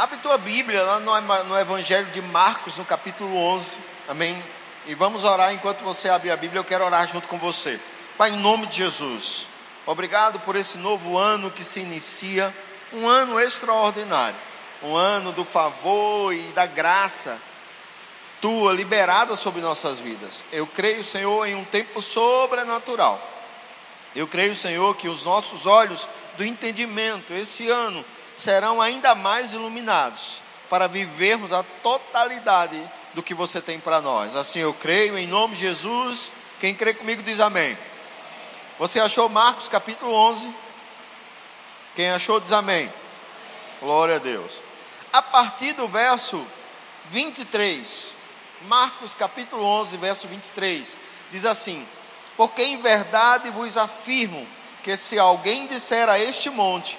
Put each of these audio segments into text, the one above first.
Abre tua Bíblia lá no Evangelho de Marcos, no capítulo 11. Amém? E vamos orar enquanto você abre a Bíblia. Eu quero orar junto com você. Pai, em nome de Jesus, obrigado por esse novo ano que se inicia. Um ano extraordinário. Um ano do favor e da graça tua liberada sobre nossas vidas. Eu creio, Senhor, em um tempo sobrenatural. Eu creio, Senhor, que os nossos olhos do entendimento esse ano serão ainda mais iluminados para vivermos a totalidade do que você tem para nós. Assim eu creio, em nome de Jesus. Quem crê comigo diz amém. Você achou Marcos capítulo 11? Quem achou diz amém. Glória a Deus. A partir do verso 23, Marcos capítulo 11, verso 23, diz assim: Porque em verdade vos afirmo que se alguém disser a este monte,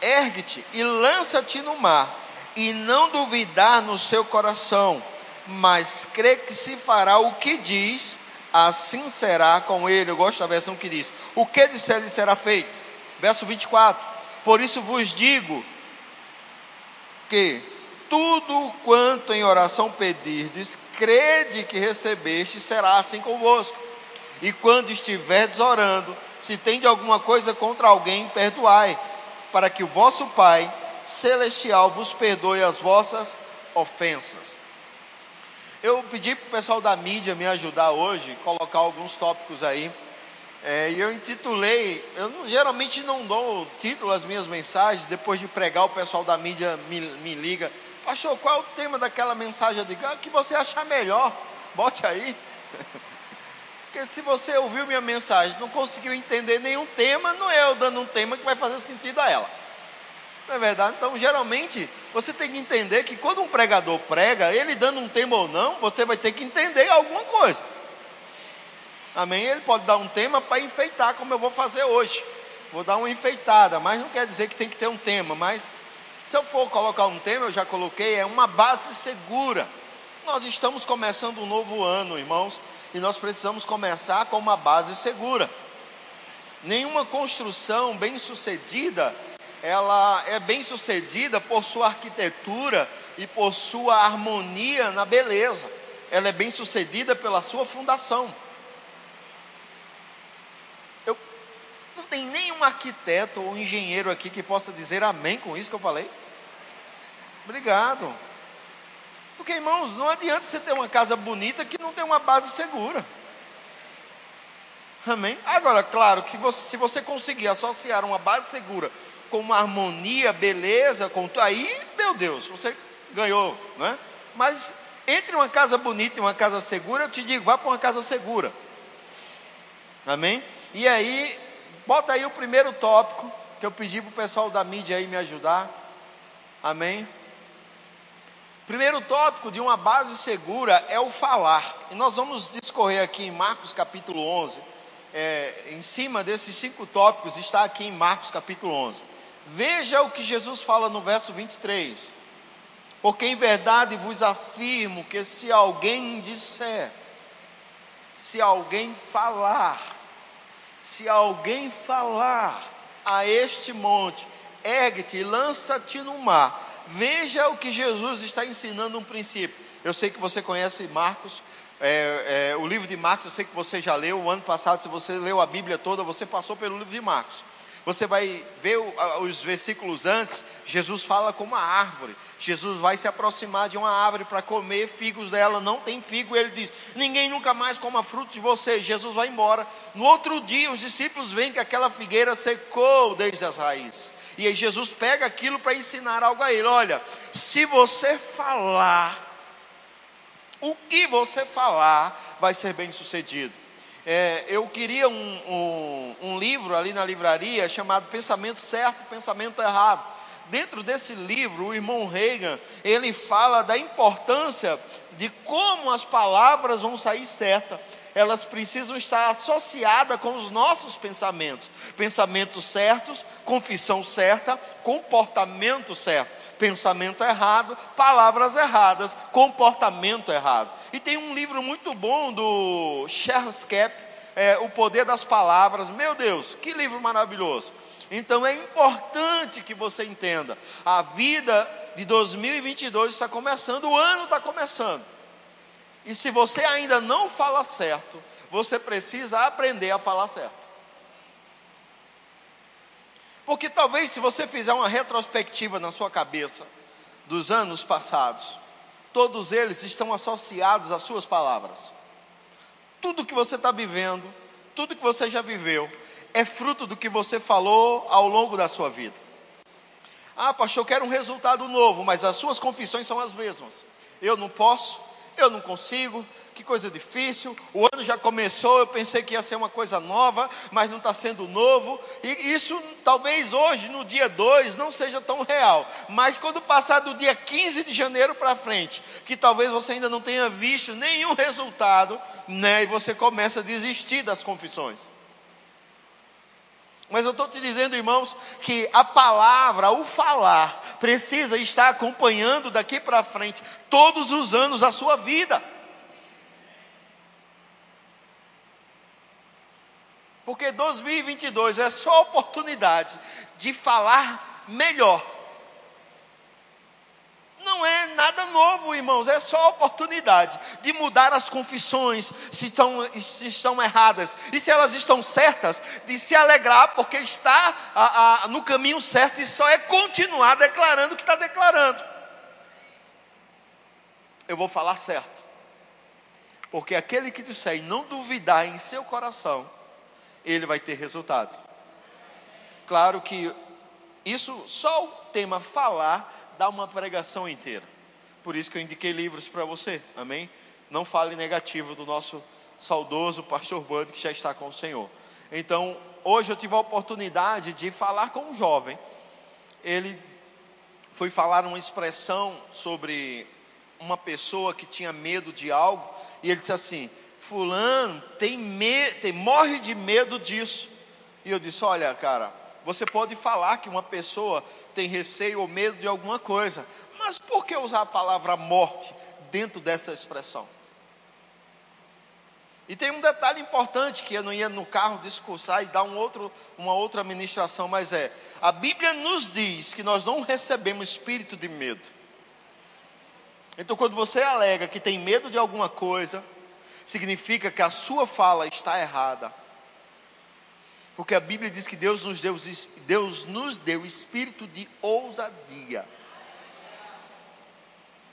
ergue-te e lança-te no mar, e não duvidar no seu coração, mas crê que se fará o que diz, assim será com ele. Eu gosto da versão que diz: O que disser lhe será feito. Verso 24: Por isso vos digo que tudo quanto em oração pedirdes, crede que recebeste, será assim convosco. E quando estiverdes orando, se tem de alguma coisa contra alguém, perdoai para que o vosso Pai celestial vos perdoe as vossas ofensas. Eu pedi para o pessoal da mídia me ajudar hoje, colocar alguns tópicos aí. É, e eu intitulei, eu não, geralmente não dou título às minhas mensagens, depois de pregar o pessoal da mídia me, me liga. Pastor, qual é o tema daquela mensagem? Eu digo, ah, que você achar melhor, bote aí. Porque se você ouviu minha mensagem, não conseguiu entender nenhum tema, não é eu dando um tema que vai fazer sentido a ela. Não é verdade? Então, geralmente, você tem que entender que quando um pregador prega, ele dando um tema ou não, você vai ter que entender alguma coisa. Amém? Ele pode dar um tema para enfeitar, como eu vou fazer hoje. Vou dar uma enfeitada, mas não quer dizer que tem que ter um tema. Mas se eu for colocar um tema, eu já coloquei, é uma base segura. Nós estamos começando um novo ano, irmãos e nós precisamos começar com uma base segura. Nenhuma construção bem sucedida, ela é bem sucedida por sua arquitetura e por sua harmonia na beleza. Ela é bem sucedida pela sua fundação. Eu não tem nenhum arquiteto ou engenheiro aqui que possa dizer amém com isso que eu falei. Obrigado. Porque, irmãos, não adianta você ter uma casa bonita que não tem uma base segura. Amém? Agora, claro que se você, se você conseguir associar uma base segura com uma harmonia, beleza, com aí, meu Deus, você ganhou, né? Mas entre uma casa bonita e uma casa segura, eu te digo, vá para uma casa segura. Amém? E aí, bota aí o primeiro tópico que eu pedi para o pessoal da mídia aí me ajudar. Amém? Primeiro tópico de uma base segura é o falar. E nós vamos discorrer aqui em Marcos capítulo 11. É, em cima desses cinco tópicos está aqui em Marcos capítulo 11. Veja o que Jesus fala no verso 23. Porque em verdade vos afirmo que se alguém disser, se alguém falar, se alguém falar a este monte, ergue-te e lança-te no mar Veja o que Jesus está ensinando um princípio. Eu sei que você conhece Marcos, é, é, o livro de Marcos, eu sei que você já leu. O ano passado, se você leu a Bíblia toda, você passou pelo livro de Marcos. Você vai ver os versículos antes, Jesus fala com uma árvore. Jesus vai se aproximar de uma árvore para comer figos dela, não tem figo, ele diz: Ninguém nunca mais coma frutos de você. Jesus vai embora. No outro dia, os discípulos veem que aquela figueira secou desde as raízes. E aí Jesus pega aquilo para ensinar algo a ele. Olha, se você falar, o que você falar vai ser bem sucedido. É, eu queria um, um, um livro ali na livraria chamado Pensamento Certo, Pensamento Errado. Dentro desse livro, o irmão Reagan, ele fala da importância de como as palavras vão sair certas elas precisam estar associadas com os nossos pensamentos. Pensamentos certos, confissão certa, comportamento certo. Pensamento errado, palavras erradas, comportamento errado. E tem um livro muito bom do Charles Cap, é, O Poder das Palavras. Meu Deus, que livro maravilhoso. Então é importante que você entenda: a vida de 2022 está começando, o ano está começando. E se você ainda não fala certo, você precisa aprender a falar certo. Porque talvez se você fizer uma retrospectiva na sua cabeça dos anos passados, todos eles estão associados às suas palavras. Tudo que você está vivendo, tudo que você já viveu, é fruto do que você falou ao longo da sua vida. Ah, pastor, eu quero um resultado novo, mas as suas confissões são as mesmas. Eu não posso, eu não consigo, que coisa difícil. O ano já começou, eu pensei que ia ser uma coisa nova, mas não está sendo novo. E isso talvez hoje, no dia 2, não seja tão real. Mas quando passar do dia 15 de janeiro para frente, que talvez você ainda não tenha visto nenhum resultado, né? E você começa a desistir das confissões. Mas eu estou te dizendo, irmãos, que a palavra, o falar, precisa estar acompanhando daqui para frente todos os anos a sua vida. Porque 2022 é só oportunidade de falar melhor. Não é nada novo, irmãos, é só a oportunidade de mudar as confissões se estão, se estão erradas e se elas estão certas, de se alegrar porque está a, a, no caminho certo e só é continuar declarando o que está declarando. Eu vou falar certo, porque aquele que disser e não duvidar em seu coração, ele vai ter resultado. Claro que isso, só o tema falar, dá uma pregação inteira. Por isso que eu indiquei livros para você, amém? Não fale negativo do nosso saudoso pastor Bud, que já está com o Senhor. Então, hoje eu tive a oportunidade de falar com um jovem. Ele foi falar uma expressão sobre uma pessoa que tinha medo de algo, e ele disse assim: fulano tem, me, tem morre de medo disso. E eu disse: Olha, cara, você pode falar que uma pessoa tem receio ou medo de alguma coisa, mas por que usar a palavra morte dentro dessa expressão? E tem um detalhe importante que eu não ia no carro discursar e dar um outro, uma outra ministração, mas é: a Bíblia nos diz que nós não recebemos espírito de medo. Então, quando você alega que tem medo de alguma coisa, significa que a sua fala está errada. Porque a Bíblia diz que Deus nos deu, Deus nos deu espírito de ousadia.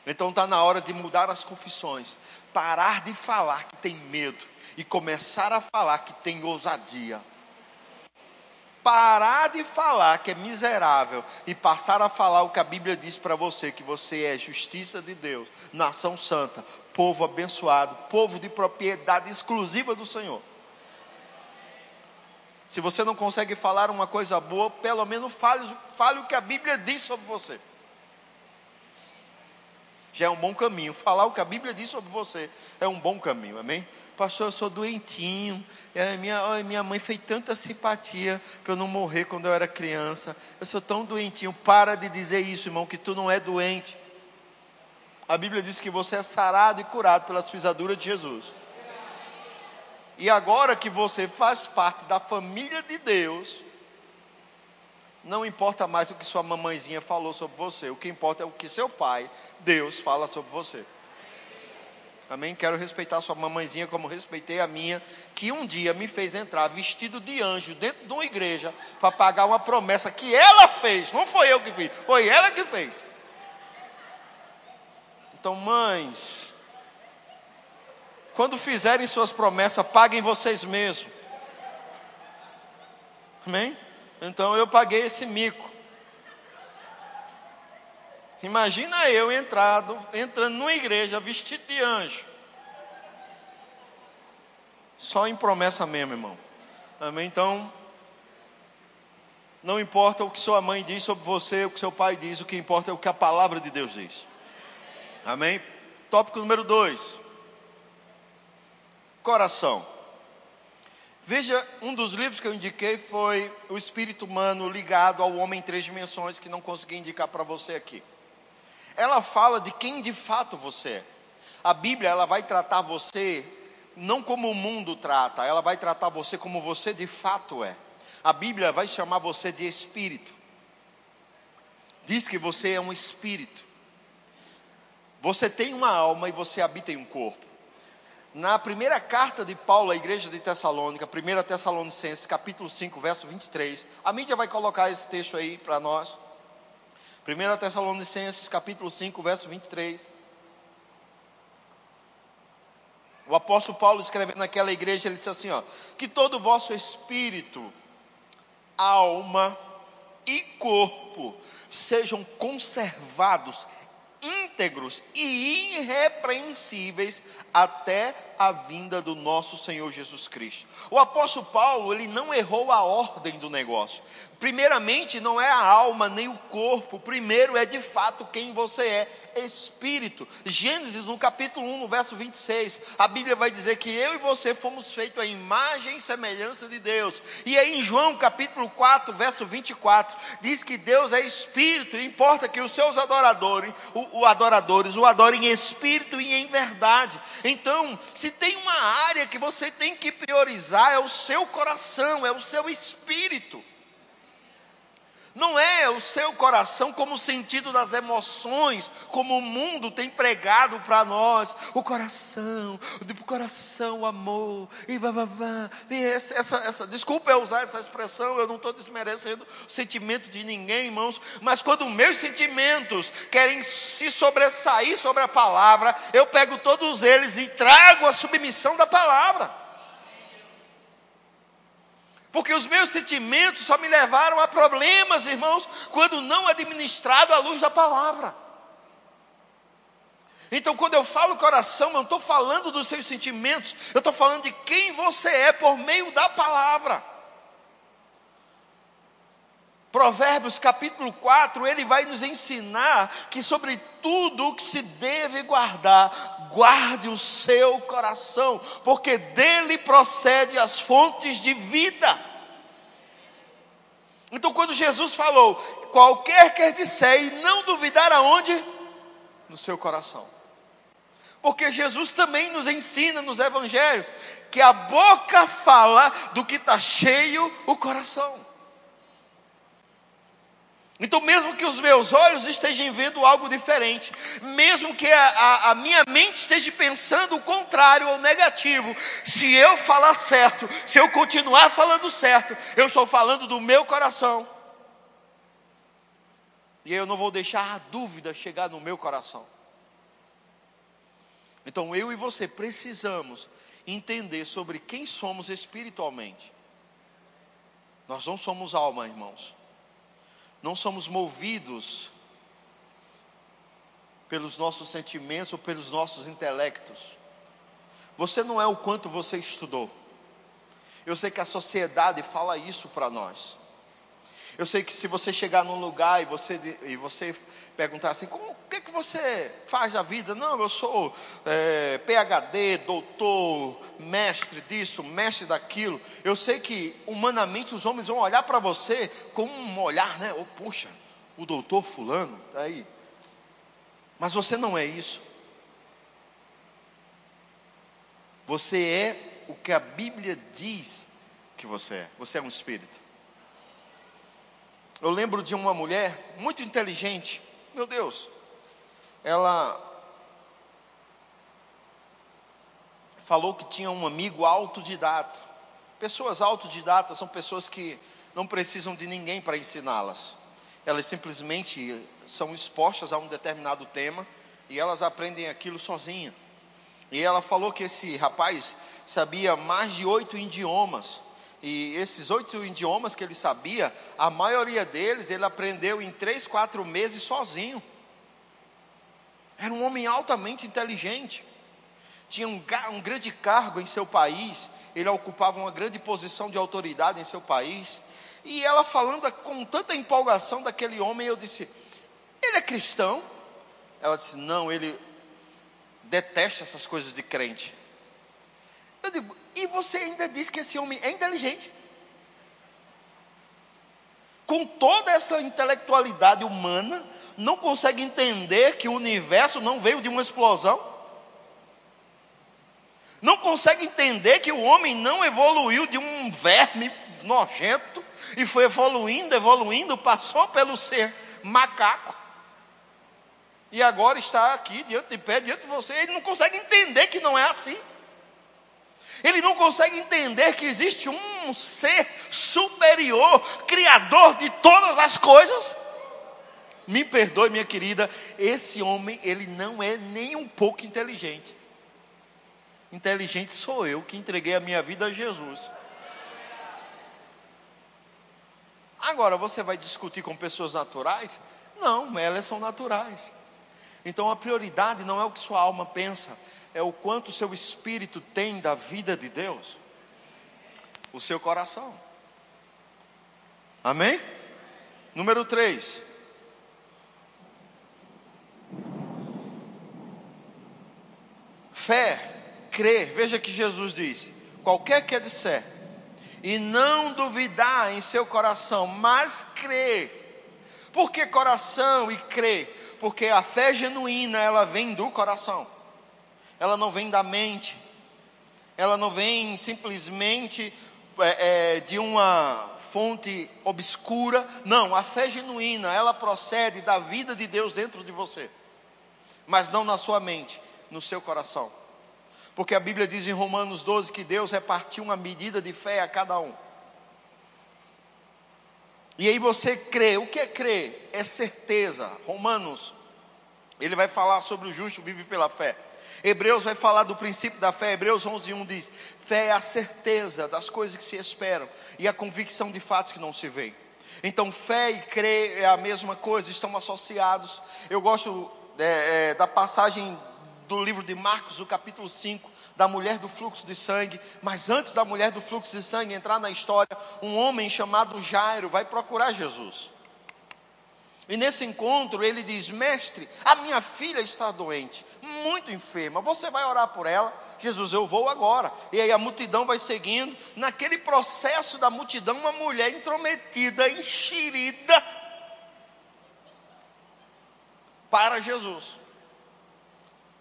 Então está na hora de mudar as confissões, parar de falar que tem medo e começar a falar que tem ousadia. Parar de falar que é miserável e passar a falar o que a Bíblia diz para você: que você é justiça de Deus, nação santa, povo abençoado, povo de propriedade exclusiva do Senhor. Se você não consegue falar uma coisa boa, pelo menos fale, fale o que a Bíblia diz sobre você. Já é um bom caminho. Falar o que a Bíblia diz sobre você é um bom caminho, amém? Pastor, eu sou doentinho. Minha, minha mãe fez tanta simpatia para eu não morrer quando eu era criança. Eu sou tão doentinho. Para de dizer isso, irmão, que tu não é doente. A Bíblia diz que você é sarado e curado pelas pisaduras de Jesus. E agora que você faz parte da família de Deus, não importa mais o que sua mamãezinha falou sobre você, o que importa é o que seu pai, Deus, fala sobre você. Amém? Quero respeitar sua mamãezinha como respeitei a minha, que um dia me fez entrar vestido de anjo dentro de uma igreja para pagar uma promessa que ela fez, não foi eu que fiz, foi ela que fez. Então, mães, quando fizerem suas promessas, paguem vocês mesmos. Amém? Então eu paguei esse mico. Imagina eu entrado, entrando numa igreja vestido de anjo. Só em promessa mesmo, irmão. Amém? Então, não importa o que sua mãe diz sobre você, o que seu pai diz, o que importa é o que a palavra de Deus diz. Amém? Tópico número 2. Coração. Veja, um dos livros que eu indiquei foi O Espírito Humano Ligado ao Homem em Três Dimensões, que não consegui indicar para você aqui. Ela fala de quem de fato você é. A Bíblia ela vai tratar você não como o mundo trata, ela vai tratar você como você de fato é. A Bíblia vai chamar você de espírito. diz que você é um espírito. Você tem uma alma e você habita em um corpo. Na primeira carta de Paulo à igreja de Tessalônica, 1 Tessalonicenses, capítulo 5, verso 23, a mídia vai colocar esse texto aí para nós. 1 Tessalonicenses, capítulo 5, verso 23. O apóstolo Paulo escrevendo naquela igreja, ele disse assim: ó, que todo o vosso espírito, alma e corpo sejam conservados íntegros e irrepreensíveis até a vinda do nosso Senhor Jesus Cristo. O apóstolo Paulo, ele não errou a ordem do negócio. Primeiramente, não é a alma nem o corpo, primeiro é de fato quem você é, espírito. Gênesis, no capítulo 1, no verso 26, a Bíblia vai dizer que eu e você fomos feitos à imagem e semelhança de Deus. E aí em João, capítulo 4, verso 24, diz que Deus é espírito, e importa que os seus adoradores, o, o adoradores, o adorem em espírito e em verdade. Então, se tem uma área que você tem que priorizar, é o seu coração, é o seu espírito. Não é o seu coração como o sentido das emoções, como o mundo tem pregado para nós. O coração, o coração, o amor, e vá, vá, vá. E essa, essa, essa, desculpa eu usar essa expressão, eu não estou desmerecendo o sentimento de ninguém, irmãos, mas quando meus sentimentos querem se sobressair sobre a palavra, eu pego todos eles e trago a submissão da palavra. Porque os meus sentimentos só me levaram a problemas, irmãos, quando não administrado à luz da palavra. Então, quando eu falo coração, eu não estou falando dos seus sentimentos, eu estou falando de quem você é por meio da palavra. Provérbios capítulo 4, ele vai nos ensinar que sobre tudo o que se deve guardar, guarde o seu coração, porque dele procede as fontes de vida. Então, quando Jesus falou, qualquer quer disser e não duvidar aonde? No seu coração. Porque Jesus também nos ensina nos evangelhos que a boca fala do que está cheio o coração. Então, mesmo que os meus olhos estejam vendo algo diferente, mesmo que a, a, a, minha mente esteja pensando o contrário ou negativo, se eu falar certo, se eu continuar falando certo, eu estou falando do meu coração. E eu não vou deixar a dúvida chegar no meu coração. Então, eu e você precisamos entender sobre quem somos espiritualmente. Nós não somos alma, irmãos não somos movidos pelos nossos sentimentos ou pelos nossos intelectos. Você não é o quanto você estudou. Eu sei que a sociedade fala isso para nós. Eu sei que se você chegar num lugar e você, e você perguntar assim, como, o que, que você faz da vida? Não, eu sou é, PhD, doutor, mestre disso, mestre daquilo. Eu sei que humanamente os homens vão olhar para você com um olhar, né? Oh, puxa, o doutor fulano, está aí. Mas você não é isso. Você é o que a Bíblia diz que você é. Você é um espírito. Eu lembro de uma mulher muito inteligente, meu Deus, ela falou que tinha um amigo autodidata. Pessoas autodidatas são pessoas que não precisam de ninguém para ensiná-las. Elas simplesmente são expostas a um determinado tema e elas aprendem aquilo sozinha. E ela falou que esse rapaz sabia mais de oito idiomas e esses oito idiomas que ele sabia, a maioria deles ele aprendeu em três, quatro meses sozinho. Era um homem altamente inteligente. Tinha um, um grande cargo em seu país. Ele ocupava uma grande posição de autoridade em seu país. E ela falando com tanta empolgação daquele homem, eu disse: Ele é cristão? Ela disse: Não, ele detesta essas coisas de crente. Eu digo: e você ainda diz que esse homem é inteligente. Com toda essa intelectualidade humana, não consegue entender que o universo não veio de uma explosão. Não consegue entender que o homem não evoluiu de um verme nojento e foi evoluindo, evoluindo, passou pelo ser macaco. E agora está aqui diante de pé, diante de você. Ele não consegue entender que não é assim. Ele não consegue entender que existe um ser superior, criador de todas as coisas. Me perdoe, minha querida, esse homem, ele não é nem um pouco inteligente. Inteligente sou eu que entreguei a minha vida a Jesus. Agora, você vai discutir com pessoas naturais? Não, elas são naturais. Então a prioridade não é o que sua alma pensa, é o quanto o seu espírito tem da vida de Deus, o seu coração. Amém? Número 3. Fé, crer, veja que Jesus diz: qualquer que disser, e não duvidar em seu coração, mas crer. Por que coração e crer? Porque a fé genuína, ela vem do coração ela não vem da mente, ela não vem simplesmente é, é, de uma fonte obscura. Não, a fé genuína, ela procede da vida de Deus dentro de você, mas não na sua mente, no seu coração. Porque a Bíblia diz em Romanos 12 que Deus repartiu uma medida de fé a cada um. E aí você crê. O que é crer? É certeza. Romanos, ele vai falar sobre o justo vive pela fé. Hebreus vai falar do princípio da fé. Hebreus 11:1 diz: "Fé é a certeza das coisas que se esperam e a convicção de fatos que não se veem". Então, fé e crer é a mesma coisa, estão associados. Eu gosto é, é, da passagem do livro de Marcos, o capítulo 5, da mulher do fluxo de sangue. Mas antes da mulher do fluxo de sangue entrar na história, um homem chamado Jairo vai procurar Jesus. E nesse encontro ele diz: Mestre, a minha filha está doente, muito enferma. Você vai orar por ela? Jesus, eu vou agora. E aí a multidão vai seguindo. Naquele processo da multidão, uma mulher intrometida, enxerida, para Jesus.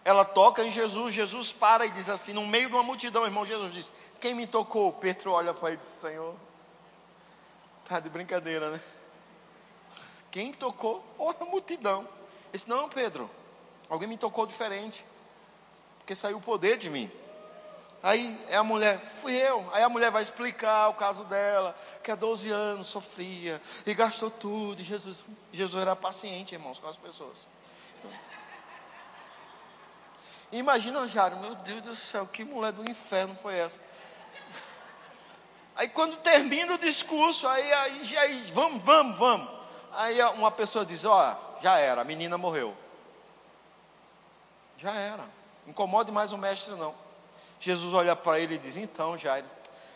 Ela toca em Jesus, Jesus para e diz assim, no meio de uma multidão, irmão, Jesus diz: Quem me tocou? Pedro olha para ele e diz: Senhor, tá de brincadeira, né? Quem tocou? Oh, a multidão. Disse, não, Pedro, alguém me tocou diferente. Porque saiu o poder de mim. Aí é a mulher, fui eu. Aí a mulher vai explicar o caso dela, que há 12 anos sofria e gastou tudo. E Jesus, Jesus era paciente, irmãos, com as pessoas. Imagina, Jário, meu Deus do céu, que mulher do inferno foi essa? Aí quando termina o discurso, aí, aí, aí vamos, vamos, vamos. Aí uma pessoa diz: Ó, já era, a menina morreu. Já era. Incomode mais o mestre, não. Jesus olha para ele e diz: Então, Jairo,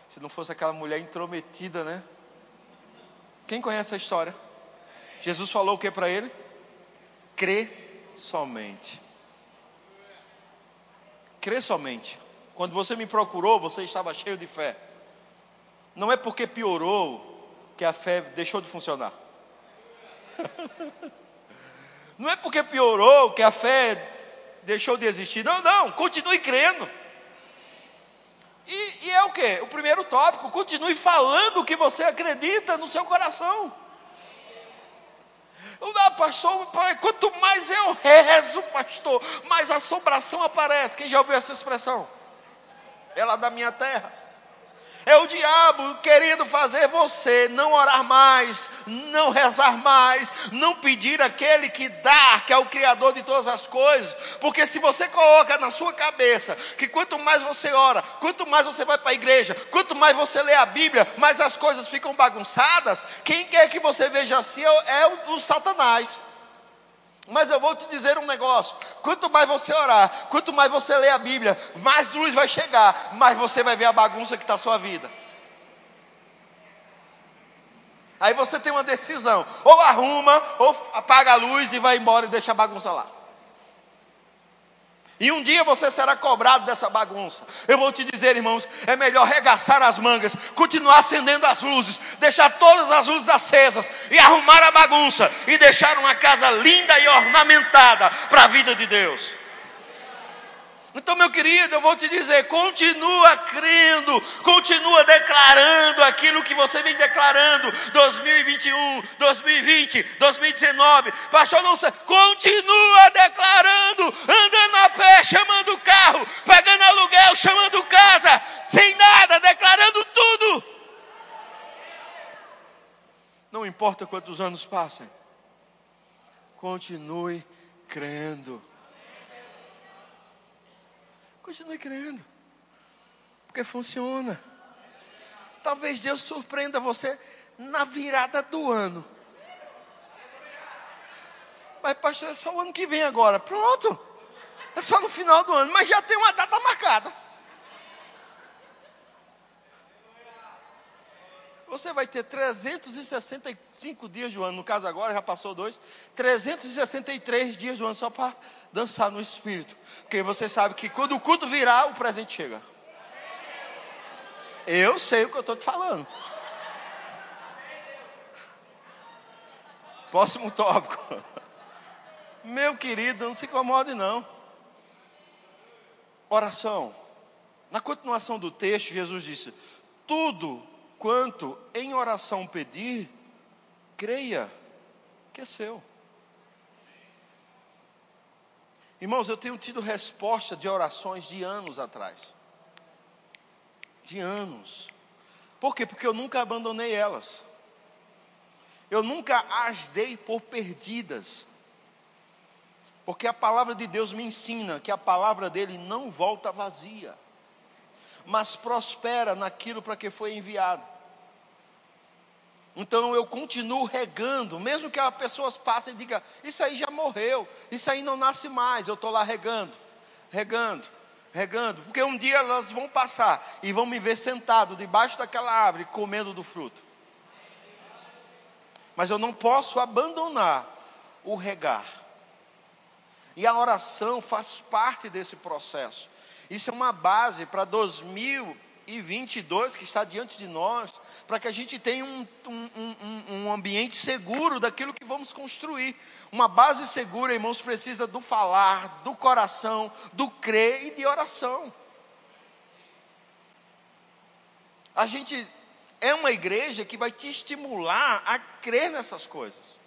se não fosse aquela mulher intrometida, né? Quem conhece a história? Jesus falou o que para ele? Crê somente. Crê somente. Quando você me procurou, você estava cheio de fé. Não é porque piorou que a fé deixou de funcionar. Não é porque piorou que a fé deixou de existir. Não, não, continue crendo. E, e é o que? O primeiro tópico, continue falando o que você acredita no seu coração. Ah, pastor, quanto mais eu rezo, pastor, mais assombração aparece. Quem já ouviu essa expressão? Ela é da minha terra. É o diabo querendo fazer você não orar mais, não rezar mais, não pedir aquele que dá, que é o Criador de todas as coisas. Porque se você coloca na sua cabeça que quanto mais você ora, quanto mais você vai para a igreja, quanto mais você lê a Bíblia, mais as coisas ficam bagunçadas, quem quer que você veja assim é, é o, o Satanás. Mas eu vou te dizer um negócio: quanto mais você orar, quanto mais você ler a Bíblia, mais luz vai chegar, mais você vai ver a bagunça que está a sua vida. Aí você tem uma decisão: ou arruma, ou apaga a luz e vai embora e deixa a bagunça lá. E um dia você será cobrado dessa bagunça. Eu vou te dizer, irmãos, é melhor regaçar as mangas, continuar acendendo as luzes, deixar todas as luzes acesas e arrumar a bagunça e deixar uma casa linda e ornamentada para a vida de Deus. Então, meu querido, eu vou te dizer: continua crendo, continua declarando aquilo que você vem declarando 2021, 2020, 2019. Pastor, não sei, continua declarando, andando a pé, chamando carro, pagando aluguel, chamando casa, sem nada, declarando tudo. Não importa quantos anos passem, continue crendo. Continue crendo. Porque funciona. Talvez Deus surpreenda você na virada do ano. Mas, pastor, é só o ano que vem agora. Pronto. É só no final do ano. Mas já tem uma data marcada. Você vai ter 365 dias do ano, no caso agora já passou dois, 363 dias do ano só para dançar no Espírito. Porque você sabe que quando o culto virar, o presente chega. Eu sei o que eu estou te falando. Próximo tópico. Meu querido, não se incomode não. Oração. Na continuação do texto, Jesus disse: Tudo quanto em oração pedir, creia que é seu. Irmãos, eu tenho tido resposta de orações de anos atrás. De anos. Por quê? Porque eu nunca abandonei elas. Eu nunca as dei por perdidas. Porque a palavra de Deus me ensina que a palavra dele não volta vazia mas prospera naquilo para que foi enviado. Então eu continuo regando, mesmo que as pessoas passem e digam, isso aí já morreu, isso aí não nasce mais, eu estou lá regando, regando, regando, porque um dia elas vão passar e vão me ver sentado debaixo daquela árvore, comendo do fruto. Mas eu não posso abandonar o regar. E a oração faz parte desse processo. Isso é uma base para 2022 que está diante de nós, para que a gente tenha um, um, um, um, ambiente seguro daquilo que vamos construir. Uma base segura, irmãos, precisa do falar, do coração, do crer e de oração. A gente é uma igreja que vai te estimular a crer nessas coisas.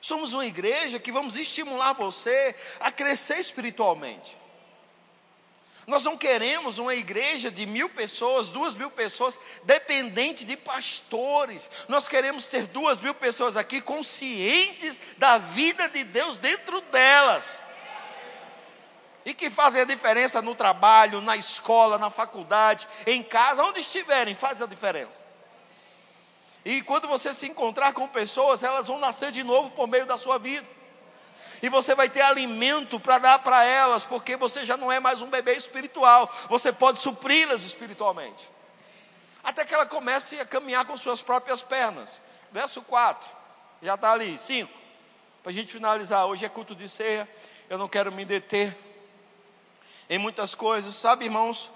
Somos uma igreja que vamos estimular você a crescer espiritualmente. Nós não queremos uma igreja de mil pessoas, duas mil pessoas, dependente de pastores. Nós queremos ter duas mil pessoas aqui conscientes da vida de Deus dentro delas. E que fazem a diferença no trabalho, na escola, na faculdade, em casa, onde estiverem, faz a diferença. E quando você se encontrar com pessoas, elas vão nascer de novo por meio da sua vida e você vai ter alimento para dar para elas, porque você já não é mais um bebê espiritual, você pode supri-las espiritualmente. Até que ela comece a caminhar com suas próprias pernas. Verso 4, já está ali, 5. Para a gente finalizar, hoje é culto de ceia, eu não quero me deter em muitas coisas, sabe, irmãos?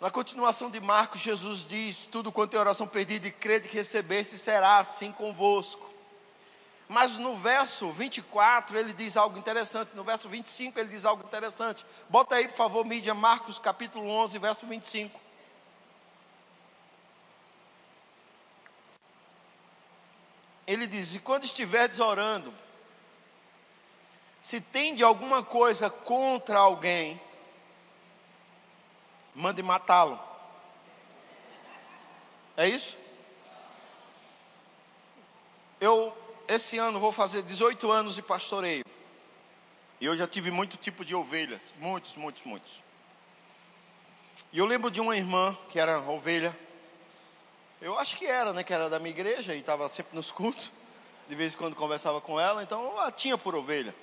Na continuação de Marcos, Jesus diz: Tudo quanto é oração perdida e crede que recebeste, será assim convosco. Mas no verso 24 ele diz algo interessante, no verso 25 ele diz algo interessante. Bota aí, por favor, mídia, Marcos capítulo 11, verso 25. Ele diz: E quando estiverdes orando, se tende alguma coisa contra alguém, mande matá-lo. É isso? Eu esse ano vou fazer 18 anos de pastoreio. E eu já tive muito tipo de ovelhas, muitos, muitos, muitos. E eu lembro de uma irmã que era ovelha. Eu acho que era, né? Que era da minha igreja e estava sempre nos cultos. De vez em quando conversava com ela, então ela tinha por ovelha.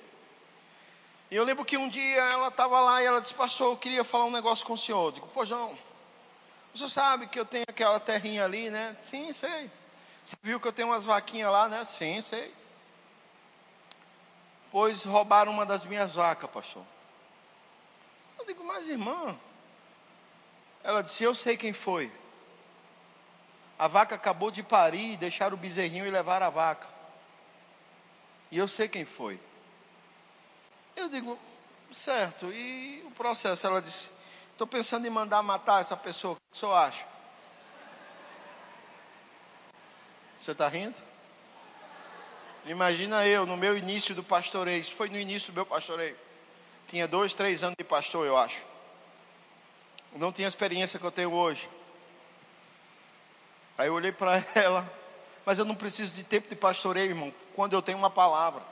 E eu lembro que um dia ela estava lá e ela disse, pastor, eu queria falar um negócio com o senhor. Eu digo, pô, João, você sabe que eu tenho aquela terrinha ali, né? Sim, sei. Você viu que eu tenho umas vaquinhas lá, né? Sim, sei. Pois roubaram uma das minhas vacas, pastor. Eu digo, mas irmã. Ela disse, eu sei quem foi. A vaca acabou de parir, deixaram o bezerrinho e levaram a vaca. E eu sei quem foi. Eu digo, Certo, e o processo? Ela disse: Estou pensando em mandar matar essa pessoa, o que o senhor acha? Você está rindo? Imagina eu, no meu início do pastoreio, isso foi no início do meu pastoreio. Tinha dois, três anos de pastor, eu acho. Não tinha a experiência que eu tenho hoje. Aí eu olhei para ela, mas eu não preciso de tempo de pastoreio, irmão, quando eu tenho uma palavra.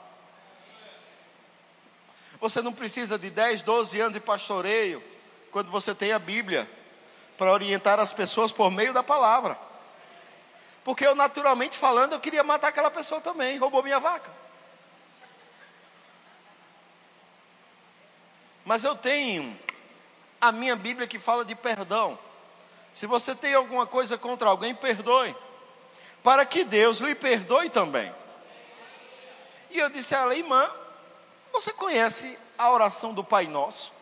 Você não precisa de 10, 12 anos de pastoreio, quando você tem a Bíblia, para orientar as pessoas por meio da palavra. Porque eu, naturalmente falando, eu queria matar aquela pessoa também, roubou minha vaca. Mas eu tenho a minha Bíblia que fala de perdão. Se você tem alguma coisa contra alguém, perdoe, para que Deus lhe perdoe também. E eu disse a ela, irmã, você conhece a oração do Pai Nosso?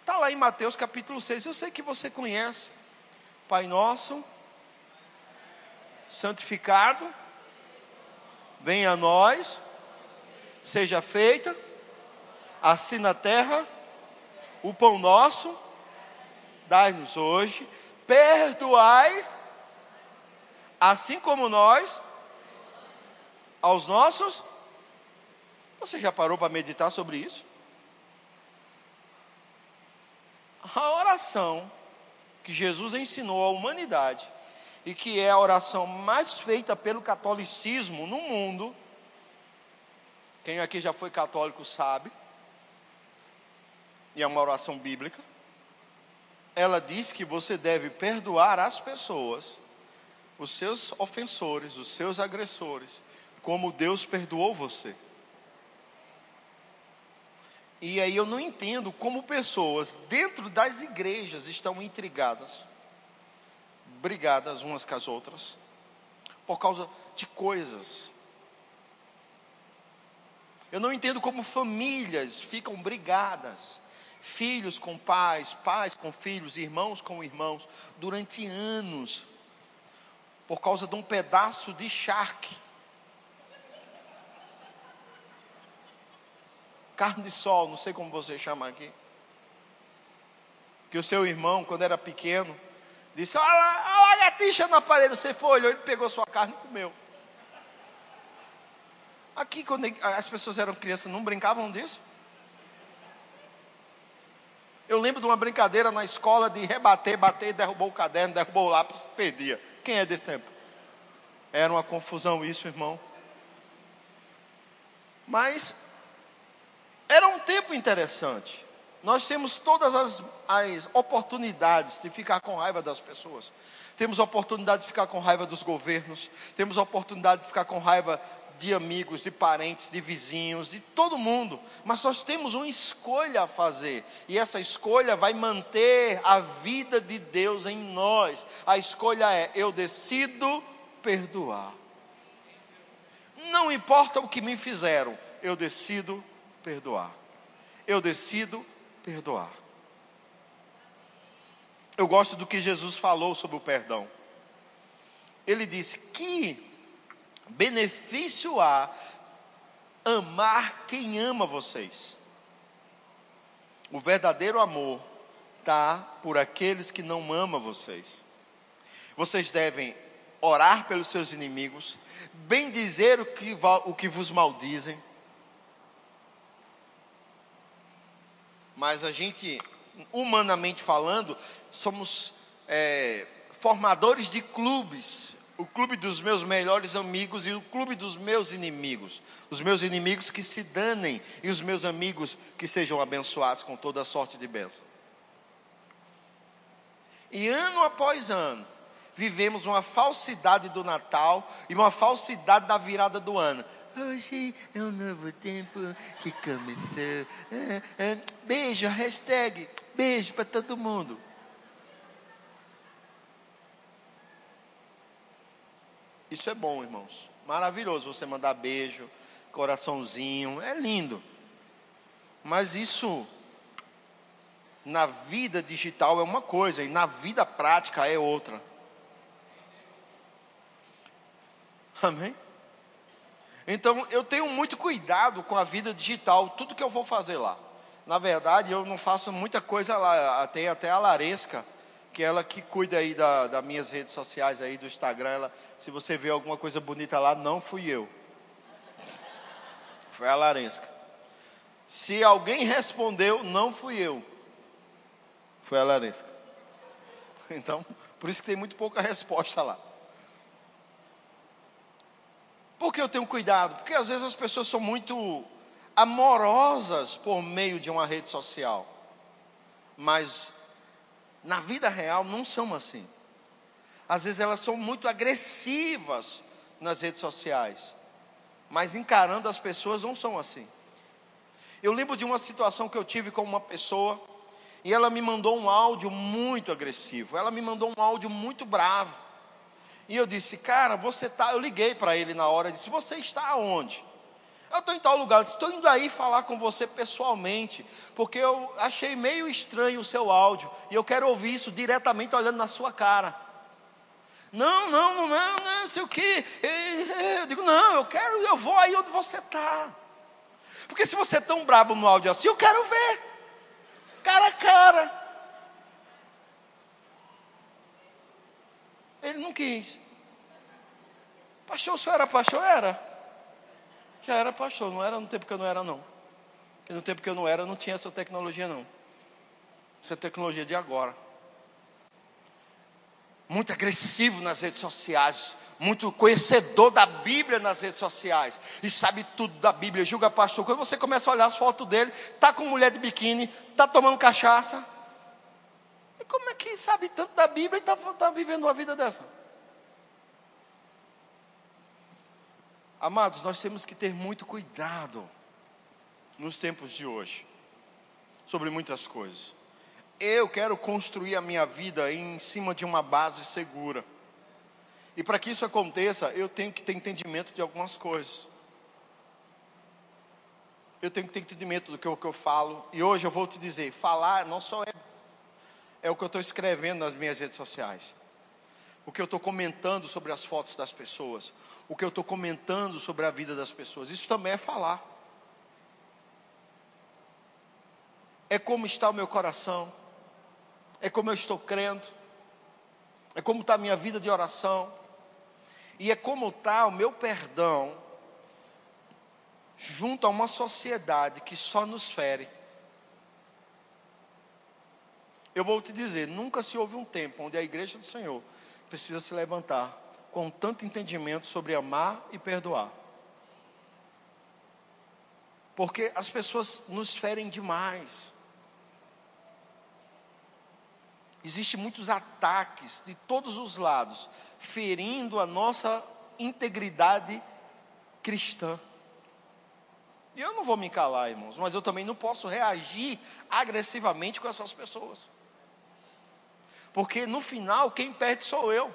Está lá em Mateus capítulo 6, eu sei que você conhece. Pai Nosso, santificado, venha a nós, seja feita, assim na terra, o pão nosso dai-nos hoje, perdoai, assim como nós, aos nossos. Você já parou para meditar sobre isso? A oração que Jesus ensinou à humanidade e que é a oração mais feita pelo catolicismo no mundo. Quem aqui já foi católico sabe. E é uma oração bíblica ela diz que você deve perdoar as pessoas, os seus ofensores, os seus agressores, como Deus perdoou você. E aí eu não entendo como pessoas dentro das igrejas estão intrigadas, brigadas umas com as outras, por causa de coisas. Eu não entendo como famílias ficam brigadas filhos com pais, pais com filhos, irmãos com irmãos, durante anos, por causa de um pedaço de charque. Carne de sol, não sei como você chama aqui. Que o seu irmão, quando era pequeno, disse: Olha a lagartixa na parede. Você foi, olhou, ele pegou sua carne e comeu. Aqui, quando as pessoas eram crianças, não brincavam disso? Eu lembro de uma brincadeira na escola de rebater, bater, derrubou o caderno, derrubou o lápis, perdia. Quem é desse tempo? Era uma confusão isso, irmão. Mas era um tempo interessante. Nós temos todas as, as oportunidades de ficar com raiva das pessoas. Temos a oportunidade de ficar com raiva dos governos. Temos a oportunidade de ficar com raiva de amigos, de parentes, de vizinhos, de todo mundo, mas nós temos uma escolha a fazer, e essa escolha vai manter a vida de Deus em nós. A escolha é: eu decido perdoar. Não importa o que me fizeram, eu decido perdoar. Eu decido perdoar. Eu gosto do que Jesus falou sobre o perdão. Ele disse que benefício há amar quem ama vocês. O verdadeiro amor está por aqueles que não amam vocês. Vocês devem orar pelos seus inimigos, bem dizer o que, o que vos maldizem. Mas a gente, humanamente falando, somos é, formadores de clubes o clube dos meus melhores amigos e o clube dos meus inimigos. Os meus inimigos que se danem e os meus amigos que sejam abençoados com toda sorte de bênção. E ano após ano, vivemos uma falsidade do Natal e uma falsidade da virada do ano. Hoje é um novo tempo que começou. É, é, beijo, hashtag, beijo para todo mundo. Isso é bom, irmãos. Maravilhoso você mandar beijo, coraçãozinho, é lindo. Mas isso na vida digital é uma coisa e na vida prática é outra. Amém? Então, eu tenho muito cuidado com a vida digital, tudo que eu vou fazer lá. Na verdade, eu não faço muita coisa lá, tem até a Laresca, que é ela que cuida aí da, das minhas redes sociais aí, do Instagram, ela, se você vê alguma coisa bonita lá, não fui eu. Foi a Laresca. Se alguém respondeu, não fui eu. Foi a Laresca. Então, por isso que tem muito pouca resposta lá. Por que eu tenho cuidado? Porque às vezes as pessoas são muito amorosas por meio de uma rede social. Mas na vida real não são assim. Às vezes elas são muito agressivas nas redes sociais. Mas encarando as pessoas não são assim. Eu lembro de uma situação que eu tive com uma pessoa e ela me mandou um áudio muito agressivo. Ela me mandou um áudio muito bravo. E eu disse, cara, você tá. Eu liguei para ele na hora disse, você está aonde? Eu estou em tal lugar, estou indo aí falar com você pessoalmente, porque eu achei meio estranho o seu áudio, e eu quero ouvir isso diretamente olhando na sua cara. Não, não, não, não, não sei o que. Eu digo, não, eu quero, eu vou aí onde você está. Porque se você é tão brabo no áudio assim, eu quero ver. Cara a cara. Ele não quis. Pastor, o senhor era pastor? Era já era pastor, não era no tempo que eu não era, não. Porque no tempo que eu não era, não tinha essa tecnologia, não. Essa tecnologia de agora. Muito agressivo nas redes sociais, muito conhecedor da Bíblia nas redes sociais e sabe tudo da Bíblia, julga pastor. Quando você começa a olhar as fotos dele, tá com mulher de biquíni, tá tomando cachaça. E como é que sabe tanto da Bíblia e está tá vivendo uma vida dessa? Amados, nós temos que ter muito cuidado nos tempos de hoje sobre muitas coisas. Eu quero construir a minha vida em cima de uma base segura. E para que isso aconteça, eu tenho que ter entendimento de algumas coisas. Eu tenho que ter entendimento do que eu, que eu falo. E hoje eu vou te dizer: falar não só é, é o que eu estou escrevendo nas minhas redes sociais o que eu estou comentando sobre as fotos das pessoas, o que eu estou comentando sobre a vida das pessoas. Isso também é falar. É como está o meu coração, é como eu estou crendo, é como está a minha vida de oração, e é como está o meu perdão junto a uma sociedade que só nos fere. Eu vou te dizer, nunca se houve um tempo onde a igreja do Senhor precisa se levantar com tanto entendimento sobre amar e perdoar. Porque as pessoas nos ferem demais. Existem muitos ataques de todos os lados, ferindo a nossa integridade cristã. E eu não vou me calar, irmãos, mas eu também não posso reagir agressivamente com essas pessoas. Porque no final, quem perde sou eu.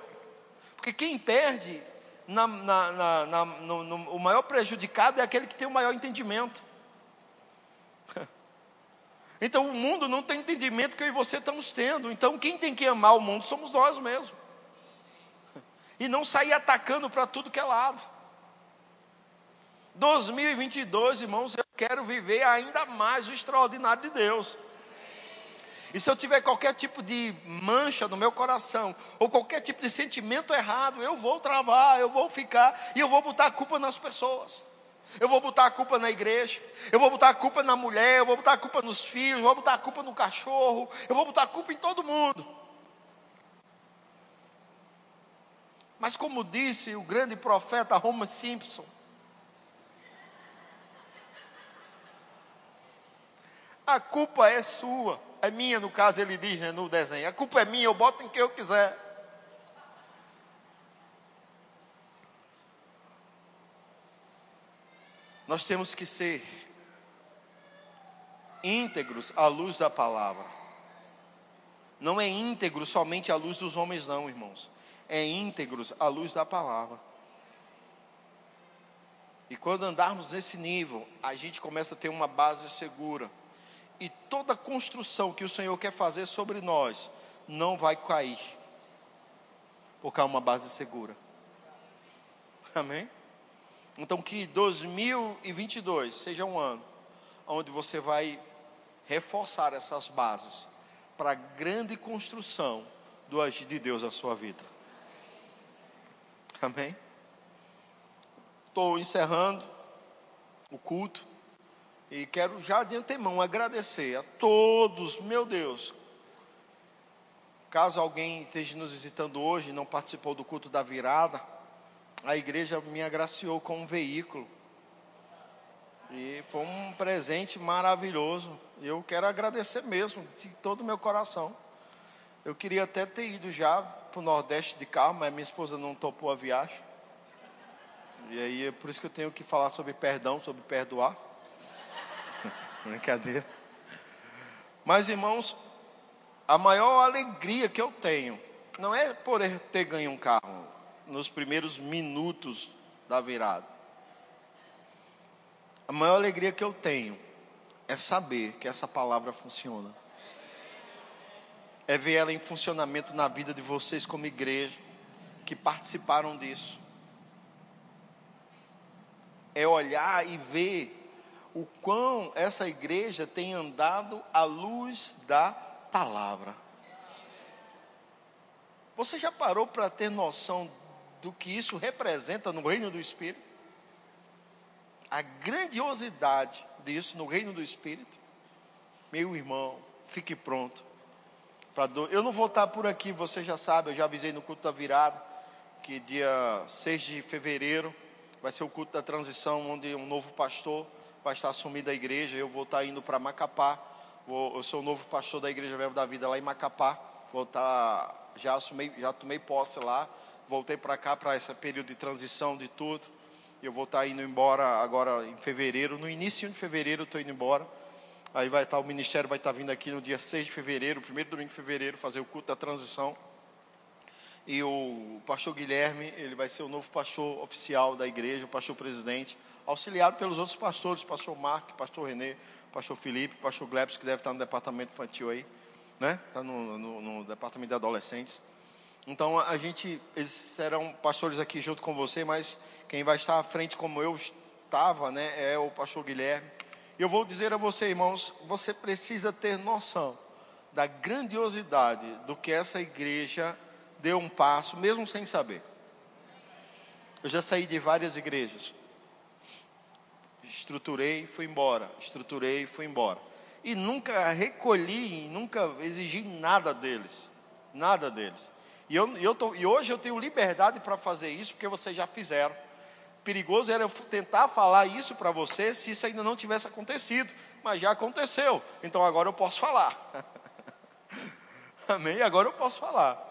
Porque quem perde, na, na, na, no, no, o maior prejudicado é aquele que tem o maior entendimento. Então o mundo não tem entendimento que eu e você estamos tendo. Então quem tem que amar o mundo somos nós mesmos. E não sair atacando para tudo que é lado. 2022, irmãos, eu quero viver ainda mais o extraordinário de Deus. E se eu tiver qualquer tipo de mancha no meu coração, ou qualquer tipo de sentimento errado, eu vou travar, eu vou ficar, e eu vou botar a culpa nas pessoas. Eu vou botar a culpa na igreja, eu vou botar a culpa na mulher, eu vou botar a culpa nos filhos, eu vou botar a culpa no cachorro, eu vou botar a culpa em todo mundo. Mas como disse o grande profeta Homer Simpson, a culpa é sua é minha, no caso ele diz né, no desenho. A culpa é minha, eu boto em quem eu quiser. Nós temos que ser íntegros à luz da palavra. Não é íntegro somente à luz dos homens, não, irmãos. É íntegros à luz da palavra. E quando andarmos nesse nível, a gente começa a ter uma base segura e toda construção que o Senhor quer fazer sobre nós não vai cair, porque há uma base segura. Amém? Então, que 2022 seja um ano onde você vai reforçar essas bases para a grande construção do agir de Deus na sua vida. Amém? Estou encerrando o culto e quero já de antemão agradecer a todos, meu Deus. Caso alguém esteja nos visitando hoje e não participou do culto da virada, a igreja me agraciou com um veículo. E foi um presente maravilhoso. Eu quero agradecer mesmo, de todo o meu coração. Eu queria até ter ido já para o Nordeste de carro, mas minha esposa não topou a viagem. E aí é por isso que eu tenho que falar sobre perdão, sobre perdoar. Brincadeira. Mas irmãos, a maior alegria que eu tenho não é por ter ganho um carro nos primeiros minutos da virada. A maior alegria que eu tenho é saber que essa palavra funciona. É ver ela em funcionamento na vida de vocês como igreja que participaram disso. É olhar e ver o quão essa igreja tem andado à luz da palavra. Você já parou para ter noção do que isso representa no reino do Espírito? A grandiosidade disso no reino do Espírito? Meu irmão, fique pronto. Eu não vou estar por aqui, você já sabe, eu já avisei no culto da virada, que dia 6 de fevereiro vai ser o culto da transição, onde um novo pastor vai estar assumindo a igreja. Eu vou estar indo para Macapá. Vou, eu sou o novo pastor da Igreja Verbo da Vida lá em Macapá. Vou estar, já, assumi, já tomei posse lá voltei para cá para esse período de transição de tudo. Eu vou estar tá indo embora agora em fevereiro, no início de fevereiro eu estou indo embora. Aí vai estar tá, o ministério vai estar tá vindo aqui no dia 6 de fevereiro, primeiro domingo de fevereiro, fazer o culto da transição. E o pastor Guilherme, ele vai ser o novo pastor oficial da igreja, o pastor presidente, auxiliado pelos outros pastores, pastor Mark, pastor Renê, pastor Felipe, pastor Glebs, que deve estar no departamento infantil aí, né? Está no, no, no departamento de adolescentes. Então a gente, eles serão pastores aqui junto com você, mas quem vai estar à frente como eu estava, né, é o pastor Guilherme. E eu vou dizer a você, irmãos, você precisa ter noção da grandiosidade do que essa igreja deu um passo, mesmo sem saber. Eu já saí de várias igrejas. Estruturei, fui embora. Estruturei, fui embora. E nunca recolhi, nunca exigi nada deles. Nada deles. E, eu, eu tô, e hoje eu tenho liberdade para fazer isso, porque vocês já fizeram. Perigoso era eu tentar falar isso para você se isso ainda não tivesse acontecido, mas já aconteceu, então agora eu posso falar. Amém? Agora eu posso falar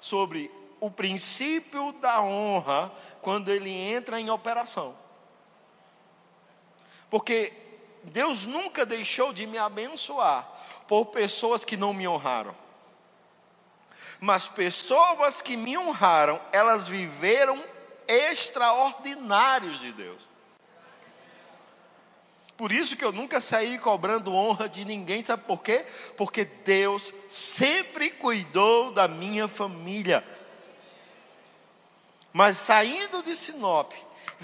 sobre o princípio da honra quando ele entra em operação. Porque Deus nunca deixou de me abençoar por pessoas que não me honraram. Mas pessoas que me honraram, elas viveram extraordinários de Deus. Por isso que eu nunca saí cobrando honra de ninguém, sabe por quê? Porque Deus sempre cuidou da minha família. Mas saindo de Sinop,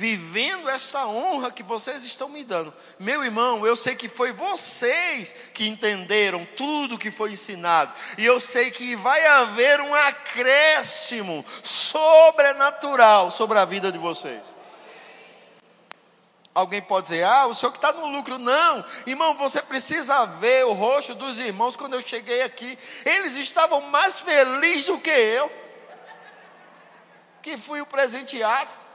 vivendo essa honra que vocês estão me dando. Meu irmão, eu sei que foi vocês que entenderam tudo que foi ensinado, e eu sei que vai haver um acréscimo sobrenatural sobre a vida de vocês. Alguém pode dizer, ah, o senhor que está no lucro. Não, irmão, você precisa ver o rosto dos irmãos quando eu cheguei aqui. Eles estavam mais felizes do que eu, que fui o presenteado.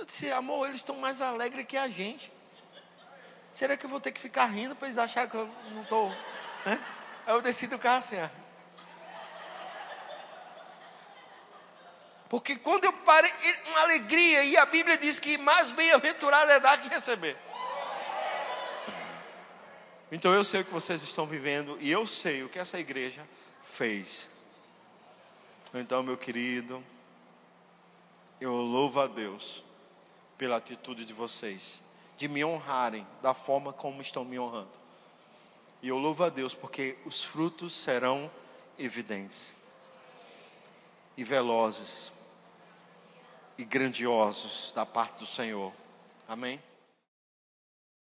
Eu disse, amor, eles estão mais alegres que a gente. Será que eu vou ter que ficar rindo para eles acharem que eu não estou. Né? Aí eu desci do carro assim, ó. Porque quando eu parei, uma alegria, e a Bíblia diz que mais bem-aventurado é dar que receber. Então eu sei o que vocês estão vivendo e eu sei o que essa igreja fez. Então, meu querido, eu louvo a Deus pela atitude de vocês, de me honrarem da forma como estão me honrando. E eu louvo a Deus porque os frutos serão evidentes e velozes e grandiosos da parte do Senhor. Amém?